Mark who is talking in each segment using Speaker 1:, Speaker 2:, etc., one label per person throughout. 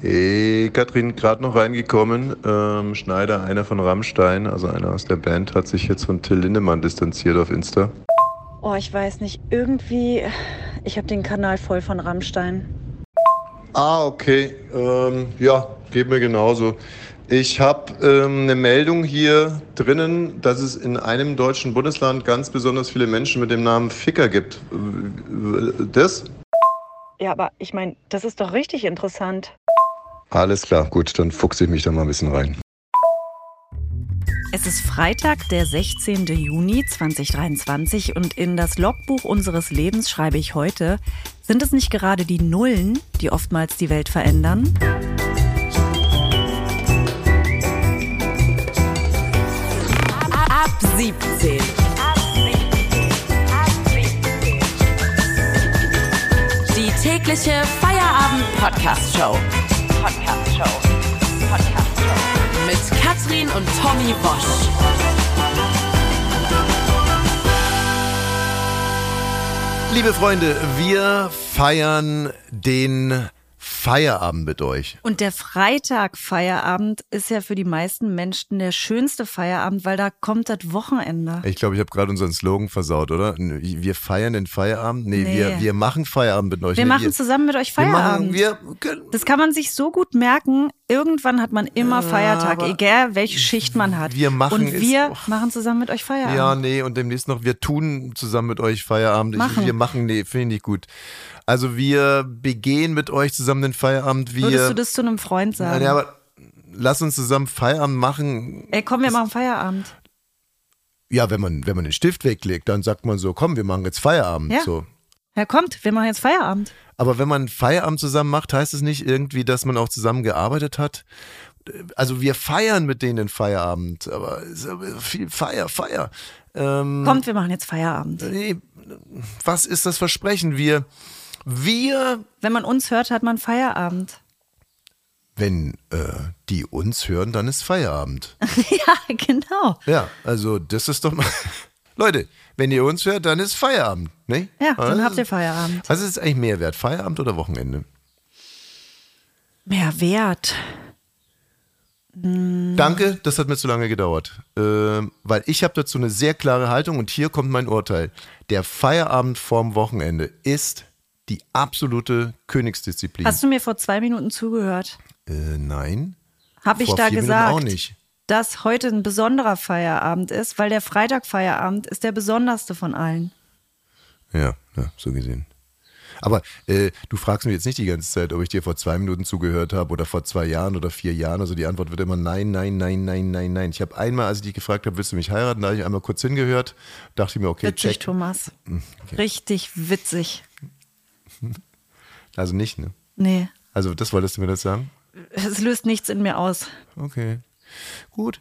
Speaker 1: Hey, Katrin, gerade noch reingekommen. Ähm, Schneider, einer von Rammstein, also einer aus der Band, hat sich jetzt von Till Lindemann distanziert auf Insta.
Speaker 2: Oh, ich weiß nicht. Irgendwie, ich habe den Kanal voll von Rammstein.
Speaker 1: Ah, okay. Ähm, ja, geht mir genauso. Ich habe ähm, eine Meldung hier drinnen, dass es in einem deutschen Bundesland ganz besonders viele Menschen mit dem Namen Ficker gibt. Das?
Speaker 2: Ja, aber ich meine, das ist doch richtig interessant.
Speaker 1: Alles klar, gut, dann fuchse ich mich da mal ein bisschen rein.
Speaker 2: Es ist Freitag, der 16. Juni 2023 und in das Logbuch unseres Lebens schreibe ich heute, sind es nicht gerade die Nullen, die oftmals die Welt verändern?
Speaker 3: Ab 17. Die tägliche Feierabend-Podcast-Show. Podcast-Show. Podcast-Show. Mit Katrin und Tommy Bosch.
Speaker 4: Liebe Freunde, wir feiern den Feierabend mit euch.
Speaker 2: Und der Freitag-Feierabend ist ja für die meisten Menschen der schönste Feierabend, weil da kommt das Wochenende.
Speaker 4: Ich glaube, ich habe gerade unseren Slogan versaut, oder? Wir feiern den Feierabend? Nee,
Speaker 2: Nee.
Speaker 4: Wir, wir machen Feierabend mit euch.
Speaker 2: Wir
Speaker 4: Nee,
Speaker 2: machen zusammen mit euch
Speaker 4: wir
Speaker 2: Feierabend.
Speaker 4: machen, wir können,
Speaker 2: Das kann man sich so gut merken. Irgendwann hat man immer Feiertag,
Speaker 4: aber
Speaker 2: egal welche Schicht man hat.
Speaker 4: wir machen
Speaker 2: Und wir
Speaker 4: oh.
Speaker 2: machen zusammen mit euch Feierabend.
Speaker 4: Ja, nee, und demnächst noch, wir tun zusammen mit euch Feierabend. Ich,
Speaker 2: Machen.
Speaker 4: wir machen, nee, finde ich nicht gut. Also wir begehen mit euch zusammen den Feierabend. Wir,
Speaker 2: Würdest du das zu einem Freund sagen?
Speaker 4: ja, aber lass uns zusammen Feierabend machen.
Speaker 2: Ey, komm, wir machen Feierabend.
Speaker 4: Ja, wenn man, wenn man den Stift weglegt, dann sagt man so, komm, wir machen jetzt Feierabend.
Speaker 2: Ja.
Speaker 4: So.
Speaker 2: Ja, kommt, wir machen jetzt Feierabend.
Speaker 4: Aber wenn man Feierabend zusammen macht, heißt es nicht irgendwie, dass man auch zusammen gearbeitet hat? Also wir feiern mit denen den Feierabend, aber viel Feier, Feier. Ähm,
Speaker 2: Kommt, wir machen jetzt Feierabend.
Speaker 4: nee, was ist das Versprechen? Wir, wir,
Speaker 2: Wenn man uns hört, hat man Feierabend.
Speaker 4: wenn äh, die uns hören, dann ist Feierabend.
Speaker 2: ja, genau.
Speaker 4: Ja, also das ist doch mal. Leute, wenn ihr uns hört, dann ist Feierabend, ne?
Speaker 2: Ja, dann
Speaker 4: Also,
Speaker 2: habt ihr Feierabend.
Speaker 4: Was ist eigentlich mehr wert, Feierabend oder Wochenende?
Speaker 2: Mehr Wert.
Speaker 4: Danke, das hat mir zu lange gedauert. Ähm, weil ich habe dazu eine sehr klare Haltung und hier kommt mein Urteil. Der Feierabend vorm Wochenende ist die absolute Königsdisziplin.
Speaker 2: Hast du mir vor zwei Minuten zugehört?
Speaker 4: äh, nein.
Speaker 2: Habe ich da
Speaker 4: Minuten
Speaker 2: gesagt,
Speaker 4: auch nicht.
Speaker 2: dass heute ein besonderer Feierabend ist, weil der Freitag-Feierabend ist der besonderste von allen.
Speaker 4: Ja, ja, so gesehen. Aber äh, du fragst mich jetzt nicht die ganze Zeit, ob ich dir vor zwei Minuten zugehört habe oder vor zwei Jahren oder vier Jahren. Also die Antwort wird immer nein, nein, nein, nein, nein, nein. Ich habe einmal, als ich dich gefragt habe, willst du mich heiraten, da habe ich einmal kurz hingehört, dachte ich mir, okay,
Speaker 2: Witzig,
Speaker 4: check.
Speaker 2: Thomas.
Speaker 4: Hm,
Speaker 2: Richtig witzig.
Speaker 4: Also nicht, ne?
Speaker 2: Nee,
Speaker 4: Also das wolltest du mir das sagen?
Speaker 2: es löst nichts in mir aus.
Speaker 4: Okay. Gut.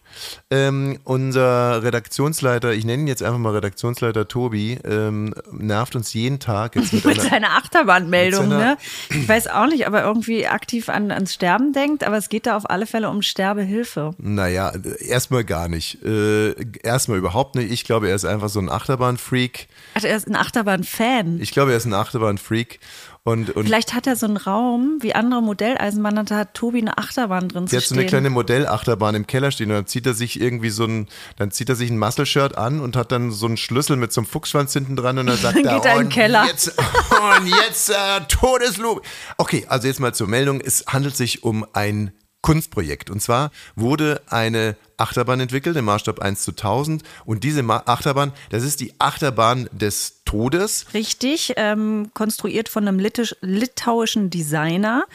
Speaker 4: Ähm, unser Redaktionsleiter, ich nenne ihn jetzt einfach mal Redaktionsleiter Tobi, ähm, nervt uns jeden Tag jetzt mit
Speaker 2: Mit
Speaker 4: einer,
Speaker 2: seiner Achterbahnmeldung,
Speaker 4: mit seiner-
Speaker 2: ne? Ich weiß auch nicht, ob er irgendwie aktiv an, ans Sterben denkt, aber es geht da auf alle Fälle um Sterbehilfe.
Speaker 4: Naja, erstmal gar nicht. Äh, erstmal überhaupt nicht. Ich glaube, er ist einfach so ein Achterbahn-Freak.
Speaker 2: Also er ist ein Achterbahn-Fan.
Speaker 4: Ich glaube, er ist ein Achterbahn-Freak. Und, und
Speaker 2: Vielleicht hat er so einen Raum, wie andere Modelleisenbahner, da hat Tobi eine Achterbahn drin
Speaker 4: der
Speaker 2: zu
Speaker 4: hat so
Speaker 2: stehen.
Speaker 4: eine kleine Modellachterbahn im Keller stehen und dann zieht er sich irgendwie so ein, dann zieht er sich ein Muscle-Shirt an und hat dann so einen Schlüssel mit so einem Fuchsschwanz hinten dran und dann sagt
Speaker 2: Dann
Speaker 4: er,
Speaker 2: geht er in den
Speaker 4: und
Speaker 2: Keller."
Speaker 4: jetzt, und jetzt äh, Todeslob. Okay, also jetzt mal zur Meldung. Es handelt sich um ein Kunstprojekt. Und zwar wurde eine Achterbahn entwickelt im Maßstab 1 zu 1000 und diese Achterbahn, das ist die Achterbahn des Todes.
Speaker 2: Richtig, ähm, konstruiert von einem littisch, litauischen Designer.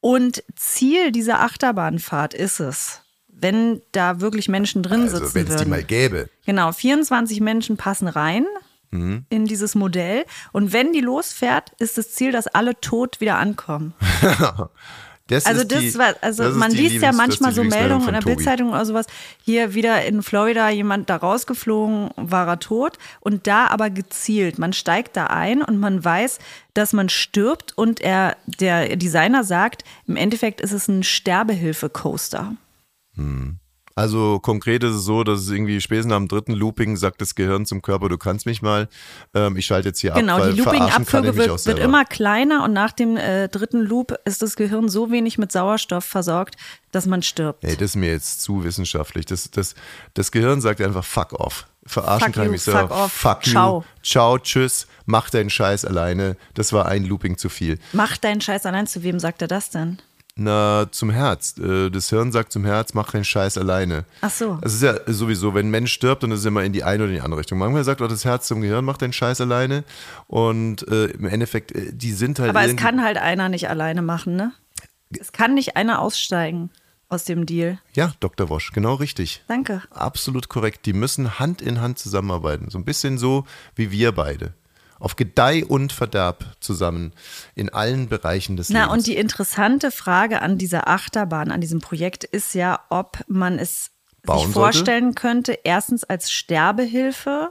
Speaker 2: Und Ziel dieser Achterbahnfahrt ist es, wenn da wirklich Menschen drin
Speaker 4: Also
Speaker 2: sitzen
Speaker 4: wenn es die mal gäbe.
Speaker 2: Genau, 24 Menschen passen rein
Speaker 4: Mhm.
Speaker 2: in dieses Modell. Und wenn die losfährt, ist das Ziel, dass alle tot wieder ankommen.
Speaker 4: Das
Speaker 2: Also das
Speaker 4: die,
Speaker 2: war, also
Speaker 4: das
Speaker 2: man liest ja manchmal so Meldungen in der. Bildzeitung oder sowas. Hier wieder in Florida jemand da rausgeflogen, war er tot und da aber gezielt. Man steigt da ein und man weiß, dass man stirbt und er, der Designer sagt, im Endeffekt ist es ein Sterbehilfe-Coaster.
Speaker 4: Also konkret ist es so, dass es irgendwie spätestens am dritten Looping sagt das Gehirn zum Körper, du kannst mich mal. Ähm, ich schalte jetzt hier
Speaker 2: Genau,
Speaker 4: ab. weil
Speaker 2: die Looping-Abfolge wird, wird immer kleiner und nach dem äh, dritten Loop ist das Gehirn so wenig mit Sauerstoff versorgt, dass man stirbt.
Speaker 4: Ey, das ist mir jetzt zu wissenschaftlich. Das, das, das Gehirn sagt einfach fuck off. Verarschen
Speaker 2: Fuck
Speaker 4: kann
Speaker 2: you,
Speaker 4: ich mich selber.
Speaker 2: fuck off,
Speaker 4: Fuck you.
Speaker 2: ciao.
Speaker 4: Ciao, tschüss. Mach deinen Scheiß alleine. Das war ein Looping zu viel.
Speaker 2: Mach deinen Scheiß allein. Zu wem sagt er das denn?
Speaker 4: Na, zum Herz. Äh, Das Hirn sagt zum Herz, mach deinen Scheiß alleine.
Speaker 2: Ach so.
Speaker 4: Es ist ja sowieso, wenn ein Mensch stirbt, dann ist es immer in die eine oder in die andere Richtung. Manchmal sagt auch das Herz zum Gehirn, mach deinen Scheiß alleine. Und äh, im Endeffekt, äh, die sind halt.
Speaker 2: Aber es kann halt einer nicht alleine machen, ne? Es kann nicht einer aussteigen aus dem Deal.
Speaker 4: Ja, Dr. Wosch, genau richtig.
Speaker 2: Danke.
Speaker 4: Absolut korrekt. Die müssen Hand in Hand zusammenarbeiten. So ein bisschen so wie wir beide. Auf Gedeih und Verderb zusammen in allen Bereichen des
Speaker 2: Na,
Speaker 4: Lebens.
Speaker 2: und die interessante Frage an dieser Achterbahn, an diesem Projekt ist ja, ob man es
Speaker 4: Bauen
Speaker 2: sich
Speaker 4: sollte?
Speaker 2: vorstellen könnte, erstens als Sterbehilfe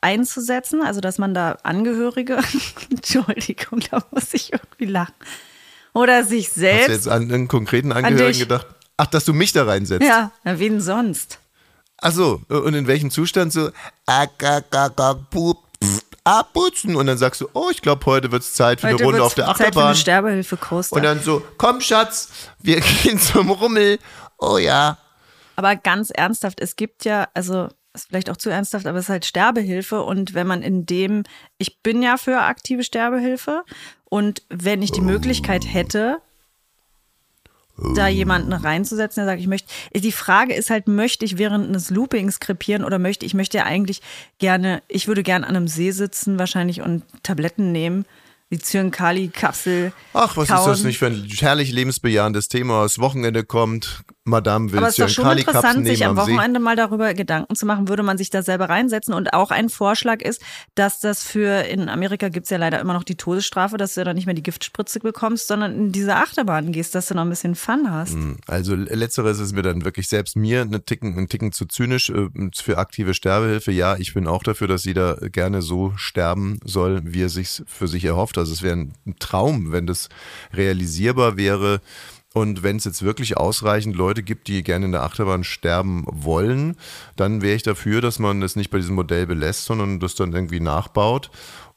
Speaker 2: einzusetzen, also dass man da Angehörige, Entschuldigung, da muss ich irgendwie lachen, oder sich
Speaker 4: Hast du
Speaker 2: selbst,
Speaker 4: jetzt an einen konkreten Angehörigen
Speaker 2: dich.
Speaker 4: gedacht? Ach, dass du mich da reinsetzt.
Speaker 2: ja, na, wen sonst?
Speaker 4: Ach so, und in welchem Zustand so Pup, abputzen und dann sagst du, oh, ich glaube, heute wird es Zeit für eine
Speaker 2: Heute
Speaker 4: Runde
Speaker 2: wird's
Speaker 4: auf der
Speaker 2: Zeit für
Speaker 4: Achterbahn.
Speaker 2: eine Sterbehilfe-Coaster.
Speaker 4: Und dann so, komm Schatz, wir gehen zum Rummel. Oh ja.
Speaker 2: Aber ganz ernsthaft, es gibt ja, also ist vielleicht auch zu ernsthaft, aber es ist halt Sterbehilfe und wenn man in dem, ich bin ja für aktive Sterbehilfe und wenn ich die Möglichkeit hätte, da jemanden reinzusetzen, der sagt, ich möchte, die Frage ist halt, möchte ich während eines Loopings krepieren oder möchte ich möchte ja eigentlich gerne, ich würde gerne an einem See sitzen wahrscheinlich und Tabletten nehmen, die Zyankali-Kapsel
Speaker 4: Ach, was
Speaker 2: kauen.
Speaker 4: ist das nicht für ein herrlich lebensbejahendes Thema? Das Wochenende kommt, Madame will
Speaker 2: Aber es ist doch schon interessant, sich am
Speaker 4: am See.
Speaker 2: Wochenende mal darüber Gedanken zu machen, würde man sich da selber reinsetzen. Und auch ein Vorschlag ist, dass das für, in Amerika gibt's ja leider immer noch die Todesstrafe, dass du dann nicht mehr die Giftspritze bekommst, sondern in diese Achterbahn gehst, dass du noch ein bisschen Fun hast.
Speaker 4: Also letzteres ist mir dann wirklich selbst mir ein Ticken, ein Ticken zu zynisch äh, für aktive Sterbehilfe. Ja, ich bin auch dafür, dass jeder gerne so sterben soll, wie er sich für sich erhofft. Also es wäre ein Traum, wenn das realisierbar wäre. Und wenn es jetzt wirklich ausreichend Leute gibt, die gerne in der Achterbahn sterben wollen, dann wäre ich dafür, dass man das nicht bei diesem Modell belässt, sondern das dann irgendwie nachbaut.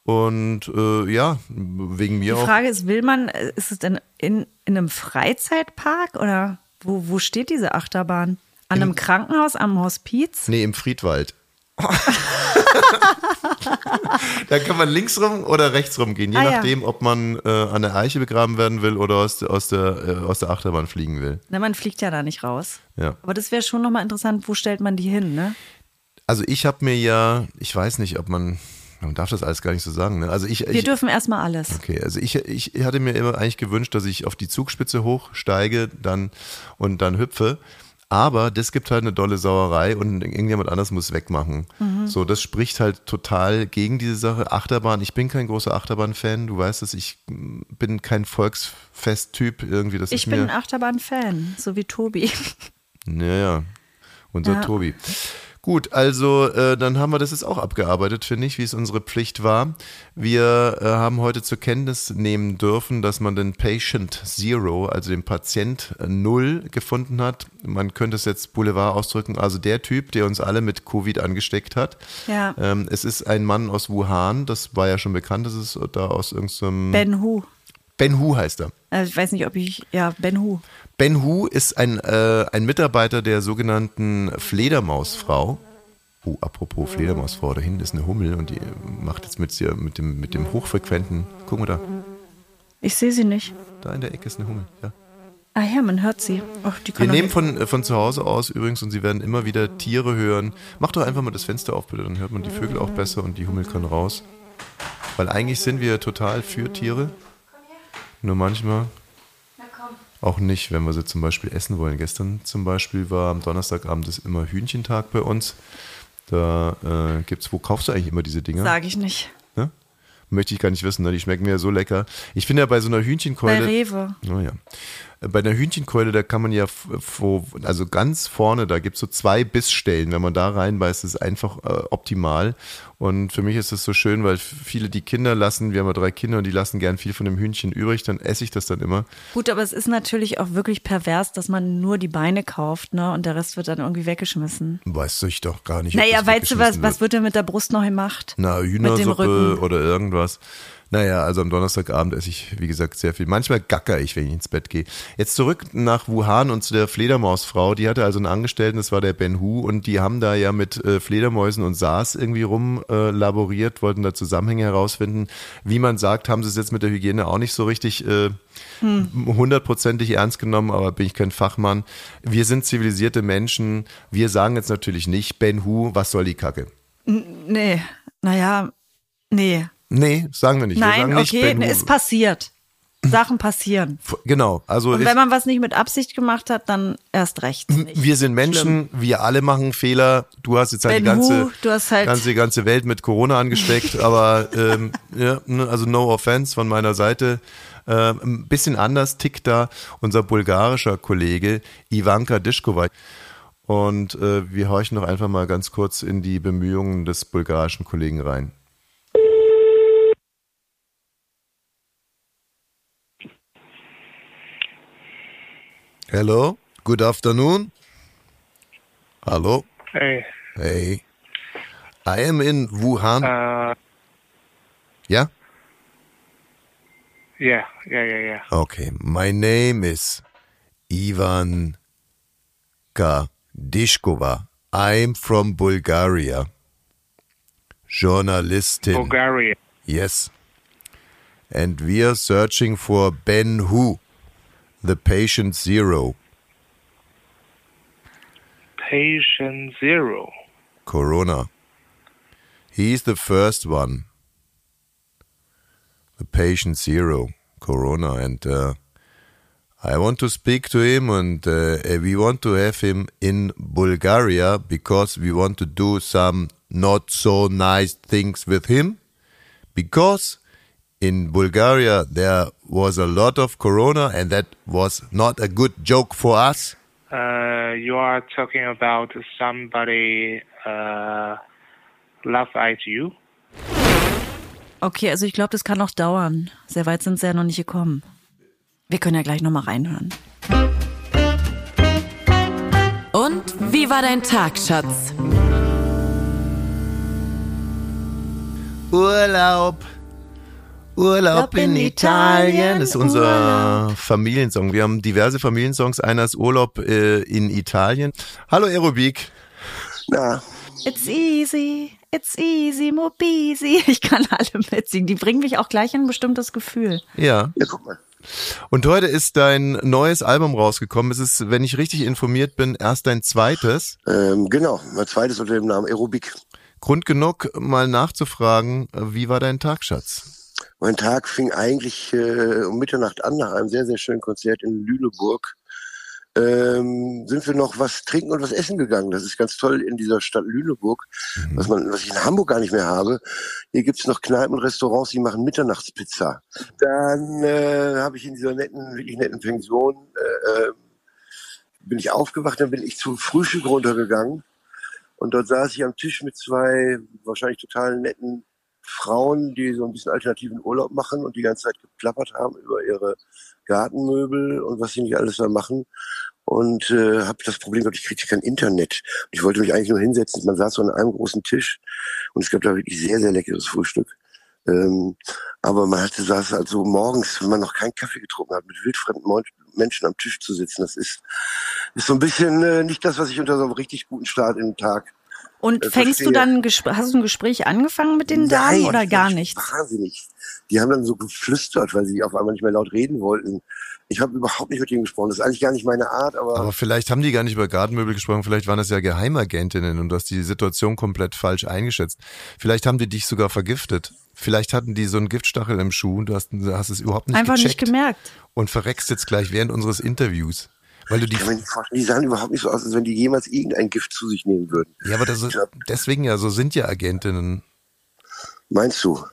Speaker 4: Und äh, ja, wegen mir
Speaker 2: Die
Speaker 4: auch.
Speaker 2: Frage ist, will man, äh, ist es denn in, in einem Freizeitpark oder wo, wo steht diese Achterbahn? An einem Krankenhaus, am Hospiz?
Speaker 4: Nee, im Friedwald. da kann man links rum oder rechts rum gehen, je
Speaker 2: Ah, ja.
Speaker 4: nachdem, ob man äh, an der Eiche begraben werden will oder aus, der- aus, der, äh, aus der Achterbahn fliegen will.
Speaker 2: Na, man fliegt ja da nicht raus.
Speaker 4: Ja.
Speaker 2: Aber das wäre schon nochmal interessant, wo stellt man die hin, ne?
Speaker 4: Also ich habe mir ja, ich weiß nicht, ob man, man darf das alles gar nicht so sagen. Ne? Also ich,
Speaker 2: Wir
Speaker 4: ich
Speaker 2: dürfen erstmal alles.
Speaker 4: Okay, also ich, ich hatte mir immer eigentlich gewünscht, dass ich auf die Zugspitze hochsteige dann und dann hüpfe. Aber das gibt halt eine dolle Sauerei und irgendjemand anders muss wegmachen.
Speaker 2: Mhm.
Speaker 4: So, das spricht halt total gegen diese Sache. Achterbahn, ich bin kein großer Achterbahn-Fan. Du weißt es, ich mm, bin kein Volksfest-Typ irgendwie. Das
Speaker 2: Ich bin ein Achterbahn-Fan, so wie Tobi.
Speaker 4: ja, ja, unser
Speaker 2: Ja.
Speaker 4: Tobi. Gut, also äh, dann haben wir das jetzt auch abgearbeitet, finde ich, wie es unsere Pflicht war. Wir äh, haben heute zur Kenntnis nehmen dürfen, dass man den Patient Zero, also den Patient Null, gefunden hat. Man könnte es jetzt Boulevard ausdrücken, also der Typ, der uns alle mit Covid angesteckt hat.
Speaker 2: Ja.
Speaker 4: Ähm, es ist ein Mann aus Wuhan, das war ja schon bekannt, das ist da aus irgendeinem.
Speaker 2: Ben Hu.
Speaker 4: ben Hu heißt er.
Speaker 2: Also ich weiß nicht, ob ich. Ja, Ben Hu.
Speaker 4: Ben Hu ist ein, äh, ein Mitarbeiter der sogenannten Fledermausfrau. Oh, apropos Fledermausfrau, da hinten ist eine Hummel und die macht jetzt mit, ihr- mit, dem, mit dem hochfrequenten. Guck mal da,
Speaker 2: Ich sehe sie nicht.
Speaker 4: da in der Ecke ist eine Hummel. Ja.
Speaker 2: Ah ja, man hört sie. Die
Speaker 4: Wir nehmen von, äh, von zu Hause aus übrigens und Sie werden immer wieder Tiere hören. Mach doch einfach mal das Fenster auf, bitte, dann hört man die Vögel auch besser und die Hummel kann raus. Weil eigentlich sind wir total für Tiere. Nur manchmal auch nicht, wenn wir sie zum Beispiel essen wollen. Gestern zum Beispiel war am Donnerstagabend ist immer Hühnchentag bei uns. Da äh, gibt's, wo kaufst du eigentlich immer diese Dinger?
Speaker 2: Sag ich nicht.
Speaker 4: Ne? Möchte ich gar nicht wissen, ne? die schmecken mir ja so lecker. Ich finde ja bei so einer
Speaker 2: Bei
Speaker 4: Hühnchenkeule.
Speaker 2: Rewe.
Speaker 4: Naja. Bei der Hühnchenkeule, da kann man ja, also ganz vorne, da gibt's so zwei Bissstellen. Wenn man da reinbeißt, ist es einfach äh, optimal. Und für mich ist es so schön, weil viele die Kinder lassen, wir haben ja drei Kinder und die lassen gern viel von dem Hühnchen übrig, dann esse ich das dann immer.
Speaker 2: Gut, aber es ist natürlich auch wirklich pervers, dass man nur die Beine kauft, ne? Und der Rest wird dann irgendwie weggeschmissen.
Speaker 4: Weißt du ich doch gar nicht.
Speaker 2: Naja,
Speaker 4: das
Speaker 2: weißt du was,
Speaker 4: weggeschmissen
Speaker 2: was wird denn mit der Brust noch gemacht?
Speaker 4: Na,
Speaker 2: Mit dem
Speaker 4: Hühnersuppe
Speaker 2: Rücken.
Speaker 4: oder irgendwas. Naja, also am Donnerstagabend esse ich, wie gesagt, sehr viel. Manchmal gacker ich, wenn ich ins Bett gehe. Jetzt zurück nach Wuhan und zu der Fledermausfrau. Die hatte also einen Angestellten, das war der Ben Hu, und die haben da ja mit äh, Fledermäusen und SARS irgendwie rum äh, laboriert, wollten da Zusammenhänge herausfinden. Wie man sagt, haben sie es jetzt mit der Hygiene auch nicht so richtig äh, hundertprozentig ernst genommen, aber bin ich kein Fachmann. Wir sind zivilisierte Menschen. Wir sagen jetzt natürlich nicht, Ben Hu, was soll die Kacke?
Speaker 2: Nee, naja, nee.
Speaker 4: Nee, sagen wir nicht. wir
Speaker 2: Nein,
Speaker 4: sagen nicht,
Speaker 2: okay, es passiert. Sachen passieren.
Speaker 4: Genau, also
Speaker 2: Und wenn man was nicht mit Absicht gemacht hat, dann erst recht. nicht.
Speaker 4: wir sind Menschen, wir alle machen Fehler. Du hast jetzt halt die
Speaker 2: Ben
Speaker 4: ganze,
Speaker 2: Hu, du hast halt-
Speaker 4: ganze, ganze Welt mit Corona angesteckt, aber ähm, ja, ne, also no offense von meiner Seite. Ähm, ein bisschen anders tickt da unser bulgarischer Kollege Ivanka Dischkova. Und äh, wir horchen doch einfach mal ganz kurz in die Bemühungen des bulgarischen Kollegen rein. Hello, good afternoon. Hallo.
Speaker 5: Hey,
Speaker 4: Hey. I am in Wuhan.
Speaker 5: uh,
Speaker 4: yeah?
Speaker 5: yeah, yeah, yeah, yeah.
Speaker 4: Okay. My name is Ivan Dishkova. I'm from Bulgaria. Journalistin.
Speaker 5: Bulgaria.
Speaker 4: Yes. And we are searching for Ben Hu, the patient zero.
Speaker 5: Patient zero.
Speaker 4: Corona. He's the first one. The patient zero, Corona. And uh, I want to speak to him, and uh, we want to have him in Bulgaria because we want to do some not so nice things with him. Because in Bulgaria there was a lot of Corona, and that was not a good joke for us.
Speaker 5: Uh, you are talking about somebody uh, love at you.
Speaker 2: Okay, also ich glaube, das kann noch dauern. Sehr weit sind sie ja noch nicht gekommen. Wir können ja gleich nochmal reinhören.
Speaker 3: Und wie war dein Tag, Schatz?
Speaker 4: Urlaub. Urlaub in Italien. Das ist unser Familiensong. Wir haben diverse Familiensongs. Einer ist Urlaub äh, in Italien. Hallo Aerobik.
Speaker 6: Na,
Speaker 2: It's easy, it's easy, mobisi. Ich kann alle mitsingen. Die bringen mich auch gleich in ein bestimmtes Gefühl.
Speaker 4: Ja.
Speaker 6: ja, guck mal.
Speaker 4: Und heute ist dein neues Album rausgekommen. Es ist, wenn ich richtig informiert bin, erst dein zweites.
Speaker 6: Ähm, genau, mein zweites unter dem Namen Aerobik.
Speaker 4: Grund genug, mal nachzufragen, wie war dein Tag, Schatz?
Speaker 6: Mein Tag fing eigentlich äh, um Mitternacht an, nach einem sehr, sehr schönen Konzert in Lüneburg. Ähm, sind wir noch was trinken und was essen gegangen. Das ist ganz toll in dieser Stadt Lüneburg, was, man, was ich in Hamburg gar nicht mehr habe. Hier gibt's noch Kneipen und Restaurants, die machen Mitternachtspizza. Dann äh, habe ich in dieser netten, wirklich netten Pension, äh, äh, bin ich aufgewacht, dann bin ich zum Frühstück runtergegangen. Und dort saß ich am Tisch mit zwei wahrscheinlich total netten Frauen, die so ein bisschen alternativen Urlaub machen und die ganze Zeit geplappert haben über ihre Gartenmöbel und was sie nicht alles da machen. Und äh, habe das Problem gehabt, ich kriegte kein Internet. Ich wollte mich eigentlich nur hinsetzen. Man saß so an einem großen Tisch und es gab da wirklich sehr, sehr leckeres Frühstück. Ähm, aber man hatte saß halt so morgens, wenn man noch keinen Kaffee getrunken hat, mit wildfremden Menschen am Tisch zu sitzen. Das ist, ist so ein bisschen äh, nicht das, was ich unter so einem richtig guten Start in den Tag
Speaker 2: Und
Speaker 6: Äh,
Speaker 2: fängst du dann, hast du ein Gespräch angefangen mit den Damen
Speaker 6: Nein,
Speaker 2: oder gar nichts?
Speaker 6: Wahnsinnig. Die haben dann so geflüstert, weil sie auf einmal nicht mehr laut reden wollten. Ich habe überhaupt nicht mit denen gesprochen. Das ist eigentlich gar nicht meine Art, aber,
Speaker 4: Aber vielleicht haben die gar nicht über Gartenmöbel gesprochen, vielleicht waren das ja Geheimagentinnen und du hast die Situation komplett falsch eingeschätzt. Vielleicht haben die dich sogar vergiftet. Vielleicht hatten die so einen Giftstachel im Schuh und du hast, hast es überhaupt nicht
Speaker 2: Einfach nicht
Speaker 4: gecheckt
Speaker 2: gemerkt.
Speaker 4: und verreckst jetzt gleich während unseres Interviews. Weil du die
Speaker 6: ich kann mir nicht vorstellen, die sahen überhaupt nicht so aus, als wenn die jemals irgendein Gift zu sich nehmen würden.
Speaker 4: Ja, aber das ist, deswegen ja, so sind ja Agentinnen.
Speaker 6: Meinst du?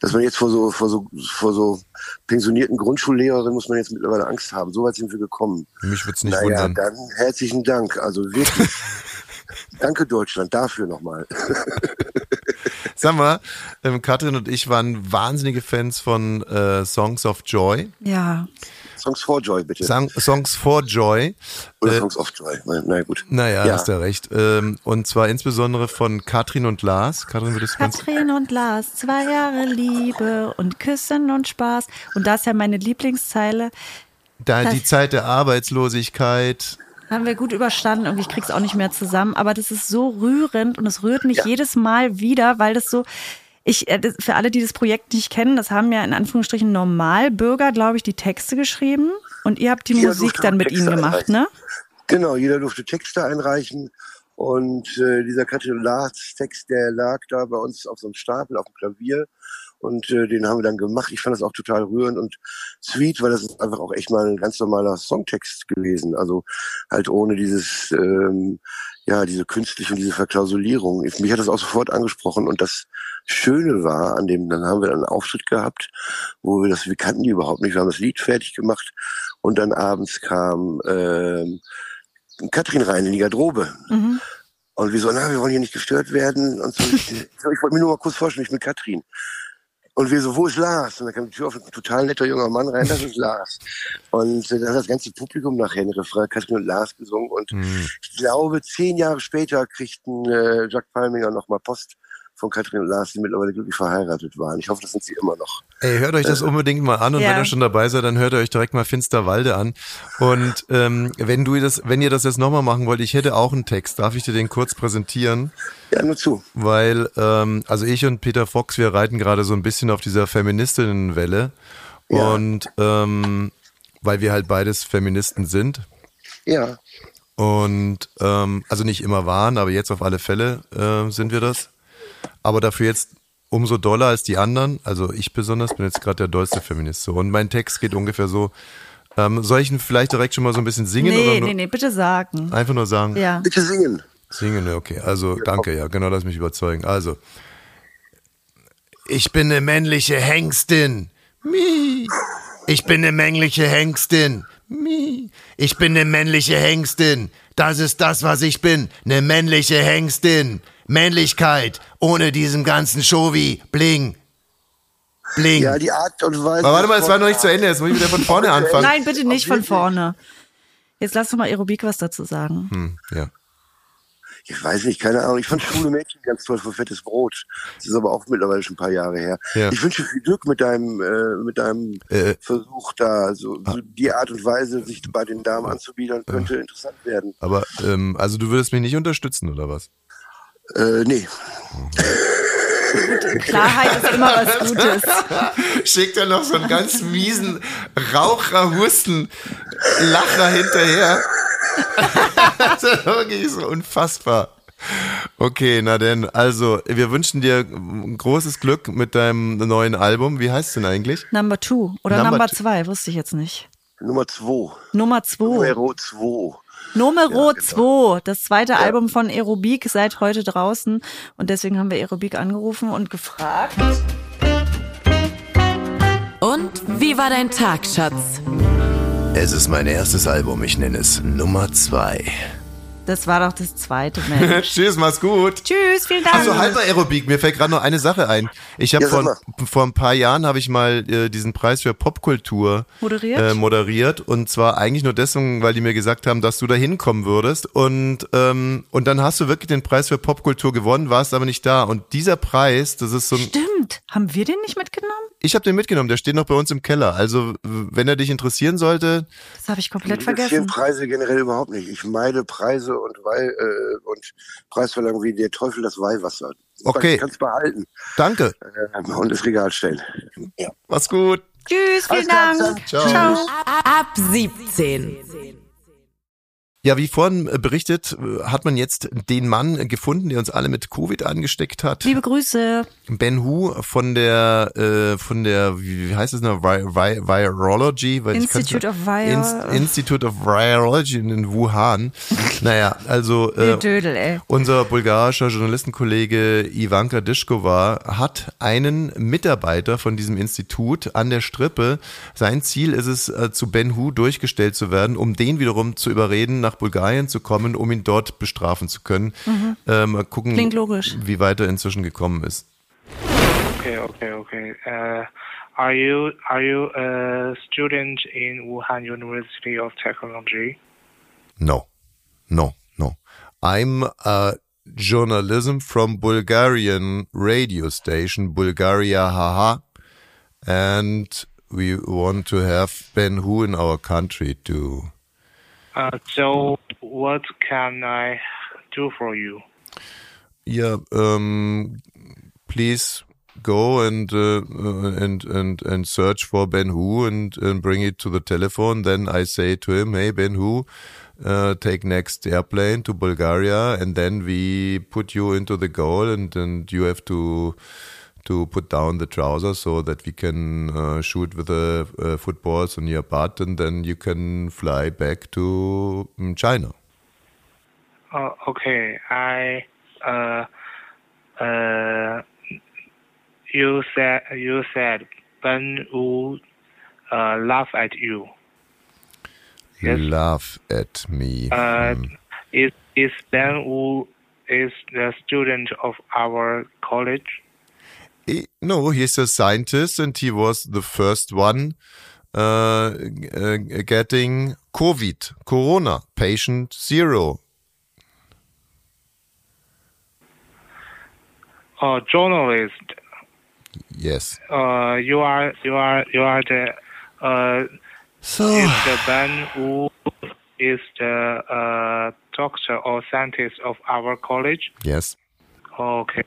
Speaker 6: dass man jetzt vor so, vor so, vor so pensionierten Grundschullehrerinnen muss man jetzt mittlerweile Angst haben. So weit sind wir gekommen.
Speaker 4: Mich würde es nicht
Speaker 6: naja,
Speaker 4: wundern.
Speaker 6: dann herzlichen Dank. Also wirklich. Danke Deutschland dafür nochmal.
Speaker 4: Sag mal, ähm, Katrin und ich waren wahnsinnige Fans von äh, Songs of Joy.
Speaker 2: Ja.
Speaker 6: Songs for Joy, bitte.
Speaker 4: Sang, Songs for Joy.
Speaker 6: Oder
Speaker 4: äh,
Speaker 6: Songs of Joy. Na, na gut.
Speaker 4: Naja,
Speaker 6: Ja.
Speaker 4: hast du recht. Ähm, und zwar insbesondere von Katrin und Lars. Katrin, würdest du ganz
Speaker 2: Katrin und Lars, zwei Jahre Liebe und Küssen und Spaß. Und das ist ja meine Lieblingszeile.
Speaker 4: da die Zeit der Arbeitslosigkeit.
Speaker 2: Haben wir gut überstanden. Irgendwie, ich krieg's auch nicht mehr zusammen. Aber das ist so rührend und es rührt mich
Speaker 6: Ja.
Speaker 2: jedes Mal wieder, weil das so. Ich, äh, für alle, die das Projekt nicht kennen, das haben ja in Anführungsstrichen Normalbürger, glaube ich, die Texte geschrieben. Und ihr habt die
Speaker 6: Jeder
Speaker 2: Musik dann mit
Speaker 6: Texte
Speaker 2: ihnen gemacht,
Speaker 6: einreichen.
Speaker 2: ne?
Speaker 6: Genau, jeder durfte Texte einreichen. Und äh, dieser Katrin Lars Text, der lag da bei uns auf so einem Stapel auf dem Klavier. Und äh, den haben wir dann gemacht. Ich fand das auch total rührend und sweet, weil das ist einfach auch echt mal ein ganz normaler Songtext gewesen. Also halt ohne dieses, ähm, ja, diese künstliche und diese Verklausulierung. Ich- Mich hat das auch sofort angesprochen. Und das Schöne war, an dem, dann haben wir einen Auftritt gehabt, wo wir das, wir kannten die überhaupt nicht. Wir haben das Lied fertig gemacht. Und dann abends kam ähm, Katrin rein in die Garderobe.
Speaker 2: Mhm.
Speaker 6: Und wir so, na, wir wollen hier nicht gestört werden. Und so, ich, ich wollte mir nur mal kurz vorstellen, ich bin Katrin. Und wir so, wo ist Lars? Und dann kam die Tür auf, ein total netter junger Mann rein, das ist Lars. Und äh, dann hat das ganze Publikum nachher den Refrain Katrin und Lars gesungen. Und
Speaker 4: Hm.
Speaker 6: ich glaube, zehn Jahre später kriegten äh, Jack Palminger nochmal Post von Katrin und Lars, die mittlerweile glücklich verheiratet waren. Ich hoffe, das sind sie immer noch.
Speaker 4: Ey, hört euch das unbedingt mal an und
Speaker 2: Ja.
Speaker 4: wenn ihr schon dabei seid, dann hört ihr euch direkt mal Finsterwalde an. Und ähm, wenn du das, wenn ihr das jetzt nochmal machen wollt, ich hätte auch einen Text, darf ich dir den kurz präsentieren?
Speaker 6: Ja, nur zu.
Speaker 4: Weil, ähm, also ich und Peter Fox, wir reiten gerade so ein bisschen auf dieser Feministinnenwelle.
Speaker 6: Ja.
Speaker 4: Und ähm, weil wir halt beides Feministen sind.
Speaker 6: Ja.
Speaker 4: Und ähm, also nicht immer waren, aber jetzt auf alle Fälle äh, sind wir das. Aber dafür jetzt umso doller als die anderen. Also ich besonders bin jetzt gerade der dollste Feminist. So. Und mein Text geht ungefähr so. Ähm, soll ich ihn vielleicht direkt schon mal so ein bisschen singen oder
Speaker 2: Nee,
Speaker 4: nur,
Speaker 2: nee, nee, bitte sagen.
Speaker 4: einfach nur sagen?
Speaker 2: Ja.
Speaker 6: Bitte singen.
Speaker 4: Singen, okay. Also danke, ja, genau, lass mich überzeugen. Also, ich bin eine männliche Hengstin. Mi. Ich bin eine männliche Hengstin. Mi. Ich bin eine männliche Hengstin. Das ist das, was ich bin. Eine männliche Hengstin. Männlichkeit. Ohne diesen ganzen Showi. Bling. Bling.
Speaker 6: Ja, die Art und Weise.
Speaker 4: Aber warte mal, es war noch nicht zu Ende. Jetzt muss ich wieder von vorne anfangen.
Speaker 2: Nein, bitte nicht von vorne. Jetzt lass doch mal Aerobik was dazu sagen.
Speaker 4: Hm, ja.
Speaker 6: Ich weiß nicht, keine Ahnung. Ich fand Schwule Mädchen ganz toll von Fettes Brot. Das ist aber auch mittlerweile schon ein paar Jahre her.
Speaker 4: Ja.
Speaker 6: Ich wünsche viel Glück mit deinem, äh, mit deinem
Speaker 4: Äh.
Speaker 6: Versuch da. So, so die Art und Weise, sich bei den Damen anzubiedern, könnte interessant werden.
Speaker 4: Aber, ähm, also du würdest mich nicht unterstützen, oder was?
Speaker 6: Äh, nee.
Speaker 2: Klarheit ist immer was Gutes.
Speaker 4: schickt er noch so einen ganz miesen Raucherhusten Lacher hinterher. das ist wirklich so unfassbar. Okay, na denn, also wir wünschen dir großes Glück mit deinem neuen Album. Wie heißt es denn eigentlich?
Speaker 2: Number two oder
Speaker 4: Number
Speaker 2: Number,
Speaker 4: two.
Speaker 2: zwei, wusste ich jetzt nicht.
Speaker 6: Nummer zwei.
Speaker 2: Nummer zwei.
Speaker 6: Numero zwei.
Speaker 2: Numero
Speaker 6: Ja, genau.
Speaker 2: 2, das zweite Album von Aerobik, seit heute draußen. Und deswegen haben wir Aerobik angerufen und gefragt.
Speaker 3: Und wie war dein Tag, Schatz?
Speaker 4: Es ist mein erstes Album, ich nenne es Nummer zwei.
Speaker 2: Das war doch das zweite, Mensch.
Speaker 4: Tschüss, mach's gut.
Speaker 2: Tschüss, vielen Dank.
Speaker 4: Achso, halber Aerobik. Mir fällt gerade noch eine Sache ein. Ich habe
Speaker 6: Ja,
Speaker 4: vor, vor ein paar Jahren habe ich mal äh, diesen Preis für Popkultur
Speaker 2: Moderiert?
Speaker 4: Äh, moderiert und zwar eigentlich nur deswegen, weil die mir gesagt haben, dass du da hinkommen würdest und ähm, und dann hast du wirklich den Preis für Popkultur gewonnen, warst aber nicht da und dieser Preis, das ist so ein
Speaker 2: Stimmt. Haben wir den nicht mitgenommen?
Speaker 4: ich habe den mitgenommen, der steht noch bei uns im Keller. Also wenn er dich interessieren sollte,
Speaker 2: Das habe ich komplett
Speaker 6: Ich
Speaker 2: vergessen.
Speaker 6: Preise generell überhaupt nicht. Ich meide Preise und, Weih, äh, und Preisverleihungen wie der Teufel das Weihwasser.
Speaker 4: Okay.
Speaker 6: Ich kann es behalten
Speaker 4: danke.
Speaker 6: äh, und ins Regal stellen. Ja.
Speaker 4: Mach's gut.
Speaker 2: Tschüss, vielen
Speaker 6: Alles klar,
Speaker 2: Dank.
Speaker 6: ciao.
Speaker 4: Ciao.
Speaker 3: Ab 17.
Speaker 4: Ja, wie vorhin äh, berichtet, äh, hat man jetzt den Mann gefunden, der uns alle mit Covid angesteckt hat.
Speaker 2: Liebe Grüße.
Speaker 4: Ben Hu von der äh, von der wie heißt es noch Vi Vi Virology Weil
Speaker 2: Institute of Vir-
Speaker 4: Inst Institute of Virology in Wuhan. Naja, also äh,
Speaker 2: Dödel, ey.
Speaker 4: unser bulgarischer Journalistenkollege Ivanka Dischkova hat einen Mitarbeiter von diesem Institut an der Strippe. Sein Ziel ist es, äh, zu Ben Hu durchgestellt zu werden, um den wiederum zu überreden, nach Bulgarien zu kommen, um ihn dort bestrafen zu können. Äh, mal gucken,
Speaker 2: Mhm. Klingt logisch.
Speaker 4: wie weit er inzwischen gekommen ist.
Speaker 5: Okay, okay, okay. Uh, are you are you a student in Wuhan University of Technology?
Speaker 4: No, no, no. I'm a journalism from Bulgarian radio station, Bulgaria Haha, and we want to have Ben Hu in our country too.
Speaker 5: Uh, so what can I do for you?
Speaker 4: Yeah, um, please go and uh, uh, and and and search for Ben Hu and, and bring it to the telephone. Then I say to him, "Hey Ben Hu, uh, take next airplane to Bulgaria, and then we put you into the goal, and and you have to." To put down the trousers so that we can uh, shoot with the uh, footballs on your butt, and then you can fly back to um, China.
Speaker 5: Uh, okay, I uh uh you said you said Ben Wu uh laugh at you. Yes.
Speaker 4: Laugh at me.
Speaker 5: Uh,
Speaker 4: Hmm.
Speaker 5: is is Ben Wu is the student of our college?
Speaker 4: No, he's a scientist and he was the first one uh, uh, getting COVID, Corona, patient zero.
Speaker 5: Uh, journalist.
Speaker 4: Yes.
Speaker 5: Uh, you are you are you are the uh
Speaker 4: So,
Speaker 5: is the Ben Wu is the uh doctor or scientist of our college?
Speaker 4: yes.
Speaker 5: Okay.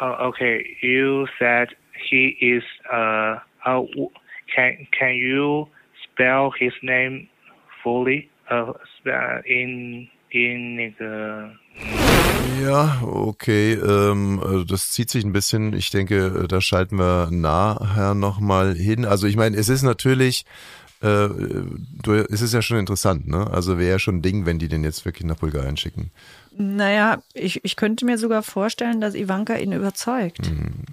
Speaker 5: Uh, okay. You said he is uh, uh can can you spell his name fully? Uh, in in 那个
Speaker 4: Ja, okay. Ähm, äh, das zieht sich ein bisschen. Ich denke, äh, da schalten wir nachher nochmal hin. Also ich meine, es ist natürlich, äh, du, es ist ja schon interessant, ne? Also wäre ja schon ein Ding, wenn die den jetzt wirklich nach Bulgarien schicken.
Speaker 2: Naja, ich, ich könnte mir sogar vorstellen, dass Ivanka ihn überzeugt.
Speaker 4: Mhm.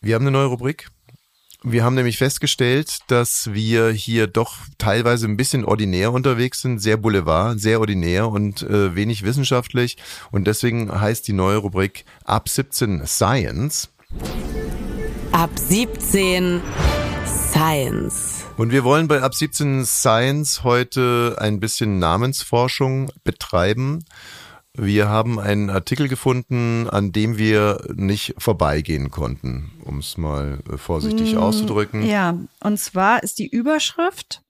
Speaker 4: Wir haben eine neue Rubrik. Wir haben nämlich festgestellt, dass wir hier doch teilweise ein bisschen ordinär unterwegs sind, sehr Boulevard, sehr ordinär und äh, wenig wissenschaftlich. Und deswegen heißt die neue Rubrik Ab 17 Science.
Speaker 3: Ab 17 Science.
Speaker 4: Und wir wollen bei Ab 17 Science heute ein bisschen Namensforschung betreiben. Wir haben einen Artikel gefunden, an dem wir nicht vorbeigehen konnten, um es mal äh, vorsichtig auszudrücken.
Speaker 2: Ja, und zwar ist die Überschrift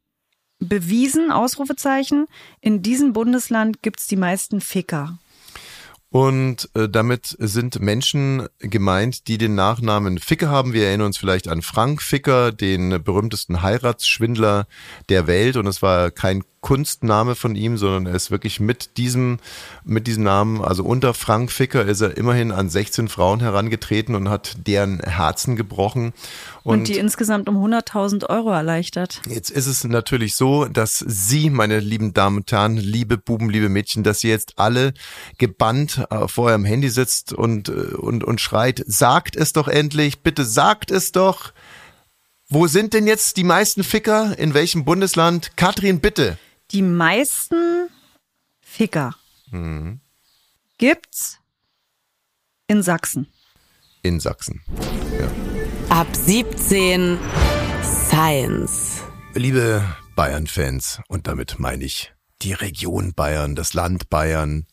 Speaker 2: bewiesen, Ausrufezeichen, in diesem Bundesland gibt's die meisten Ficker.
Speaker 4: Und äh, damit sind Menschen gemeint, die den Nachnamen Ficker haben. Wir erinnern uns vielleicht an Frank Ficker, den berühmtesten Heiratsschwindler der Welt. Und es war kein Kunstname von ihm, sondern er ist wirklich mit diesem, mit diesem Namen, also unter Frank Ficker ist er immerhin an 16 Frauen herangetreten und hat deren Herzen gebrochen.
Speaker 2: Und, die insgesamt um 100.000 Euro erleichtert.
Speaker 4: Jetzt ist es natürlich so, dass Sie, meine lieben Damen und Herren, liebe Buben, liebe Mädchen, dass ihr jetzt alle gebannt äh, vor eurem Handy sitzt und, äh, und, und schreit, sagt es doch endlich, bitte sagt es doch. Wo sind denn jetzt die meisten Ficker? In welchem Bundesland? Katrin, bitte.
Speaker 2: Die meisten Ficker gibt's in Sachsen.
Speaker 4: In Sachsen.
Speaker 3: Ab 17 Science.
Speaker 4: Liebe Bayern-Fans, und damit meine ich die Region Bayern, das Land Bayern.